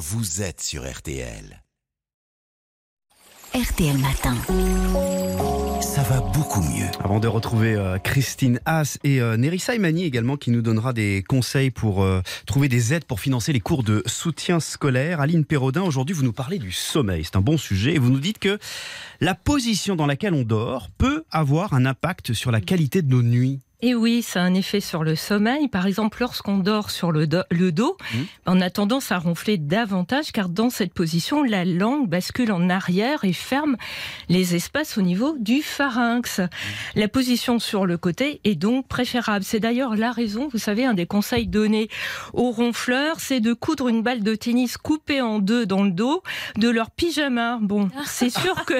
vous êtes sur RTL. RTL Matin. Ça va beaucoup mieux. Avant de retrouver euh, Christine Haas et euh, Nerissa Imani également qui nous donnera des conseils pour euh, trouver des aides pour financer les cours de soutien scolaire. Aline Perraudin, aujourd'hui vous nous parlez du sommeil. C'est un bon sujet et vous nous dites que la position dans laquelle on dort peut avoir un impact sur la qualité de nos nuits. Et oui, ça a un effet sur le sommeil. Par exemple, lorsqu'on dort sur le, do- le dos, Mmh. on a tendance à ronfler davantage car dans cette position, la langue bascule en arrière et ferme les espaces au niveau du pharynx. La position sur le côté est donc préférable. C'est d'ailleurs la raison, vous savez, un des conseils donnés aux ronfleurs, c'est de coudre une balle de tennis coupée en deux dans le dos de leur pyjama. Bon, c'est sûr que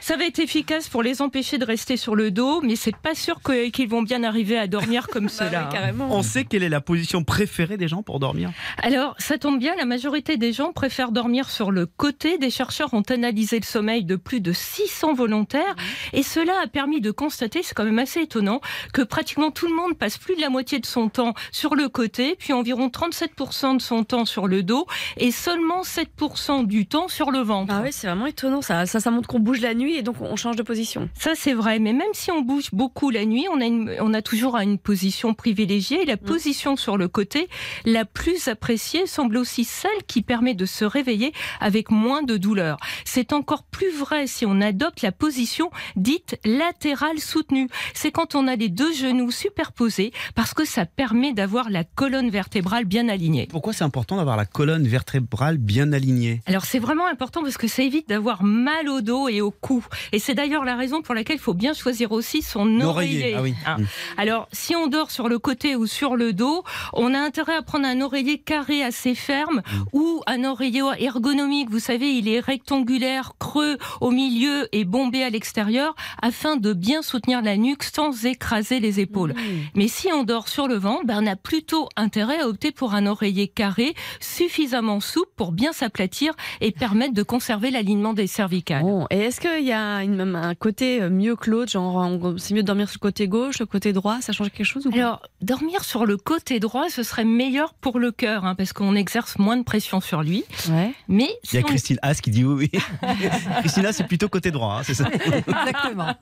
ça va être efficace pour les empêcher de rester sur le dos, mais c'est pas sûr qu'ils vont bien arriver à dormir comme cela. hein. On sait quelle est la position préférée des gens pour dormir Alors, ça tombe bien, la majorité des gens préfèrent dormir sur le côté. Des chercheurs ont analysé le sommeil de plus de 600 volontaires et cela a permis de constater, c'est quand même assez étonnant, que pratiquement tout le monde passe plus de la moitié de son temps sur le côté, puis environ 37% de son temps sur le dos et seulement 7% du temps sur le ventre. Ah oui, c'est vraiment étonnant ça. ça. Ça montre qu'on bouge la nuit et donc on change de position. Ça, c'est vrai. Mais même si on bouge beaucoup la nuit, on a, une- on a toujours une position privilégiée. Et la position sur le côté, la plus appréciée, semble aussi celle qui permet de se réveiller avec moins de douleur. C'est encore plus vrai si on adopte la position dite latérale soutenue. C'est quand on a les deux genoux superposés parce que ça permet d'avoir la colonne vertébrale bien alignée. Pourquoi c'est important d'avoir la colonne vertébrale bien alignée? Alors c'est vraiment important parce que ça évite d'avoir mal au dos et au cou. Et c'est d'ailleurs la raison pour laquelle il faut bien choisir aussi son oreiller. ah oui. Hein. Mm. Alors si on dort sur le côté ou sur le dos, on a intérêt à prendre un oreiller carré assez ferme Mm. ou un oreiller ergonomique. Vous savez, il est rectangulaire, creux au milieu et bombé à l'extérieur afin de bien soutenir la nuque sans écraser les épaules. Mais si on dort sur le ventre, ben, on a plutôt intérêt à opter pour un oreiller carré suffisamment souple pour bien s'aplatir et permettre de conserver l'alignement des cervicales. Bon, et est-ce qu'il y a une- un côté mieux que l'autre Genre, c'est mieux de dormir sur le côté gauche, le côté droit Ça change quelque chose ou Alors, dormir sur le côté droit, ce serait meilleur pour le cœur, hein, parce qu'on exerce moins de pression sur lui. Ouais. Mais Il y a on- Christine Haas qui dit oui, oui. Christine Haas, c'est plutôt côté droit, hein, c'est ça? Exactement.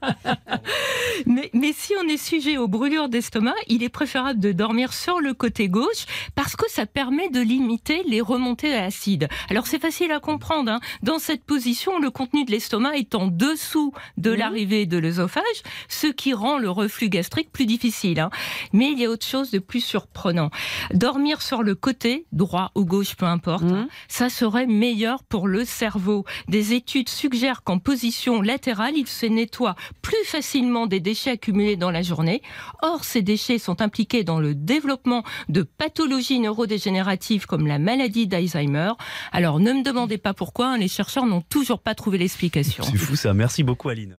Mais, mais si on est sujet aux brûlures d'estomac, il est préférable de dormir sur le côté gauche parce que ça permet de limiter les remontées acides. Alors c'est facile à comprendre. hein. Dans cette position, le contenu de l'estomac est en dessous de l'arrivée de l'œsophage, ce qui rend le reflux gastrique plus difficile. hein. Mais il y a autre chose de plus surprenant. Dormir sur le côté, droit ou gauche, peu importe, Mhm. hein, ça serait meilleur pour le cerveau. Des études suggèrent qu'en position latérale, il se nettoie plus facilement des déchets accumulés dans la journée. Or, ces déchets sont impliqués dans le développement de pathologies neurodégénératives comme la maladie d'Alzheimer. Alors, ne me demandez pas pourquoi, hein, les chercheurs n'ont toujours pas trouvé l'explication. C'est fou ça, merci beaucoup Aline.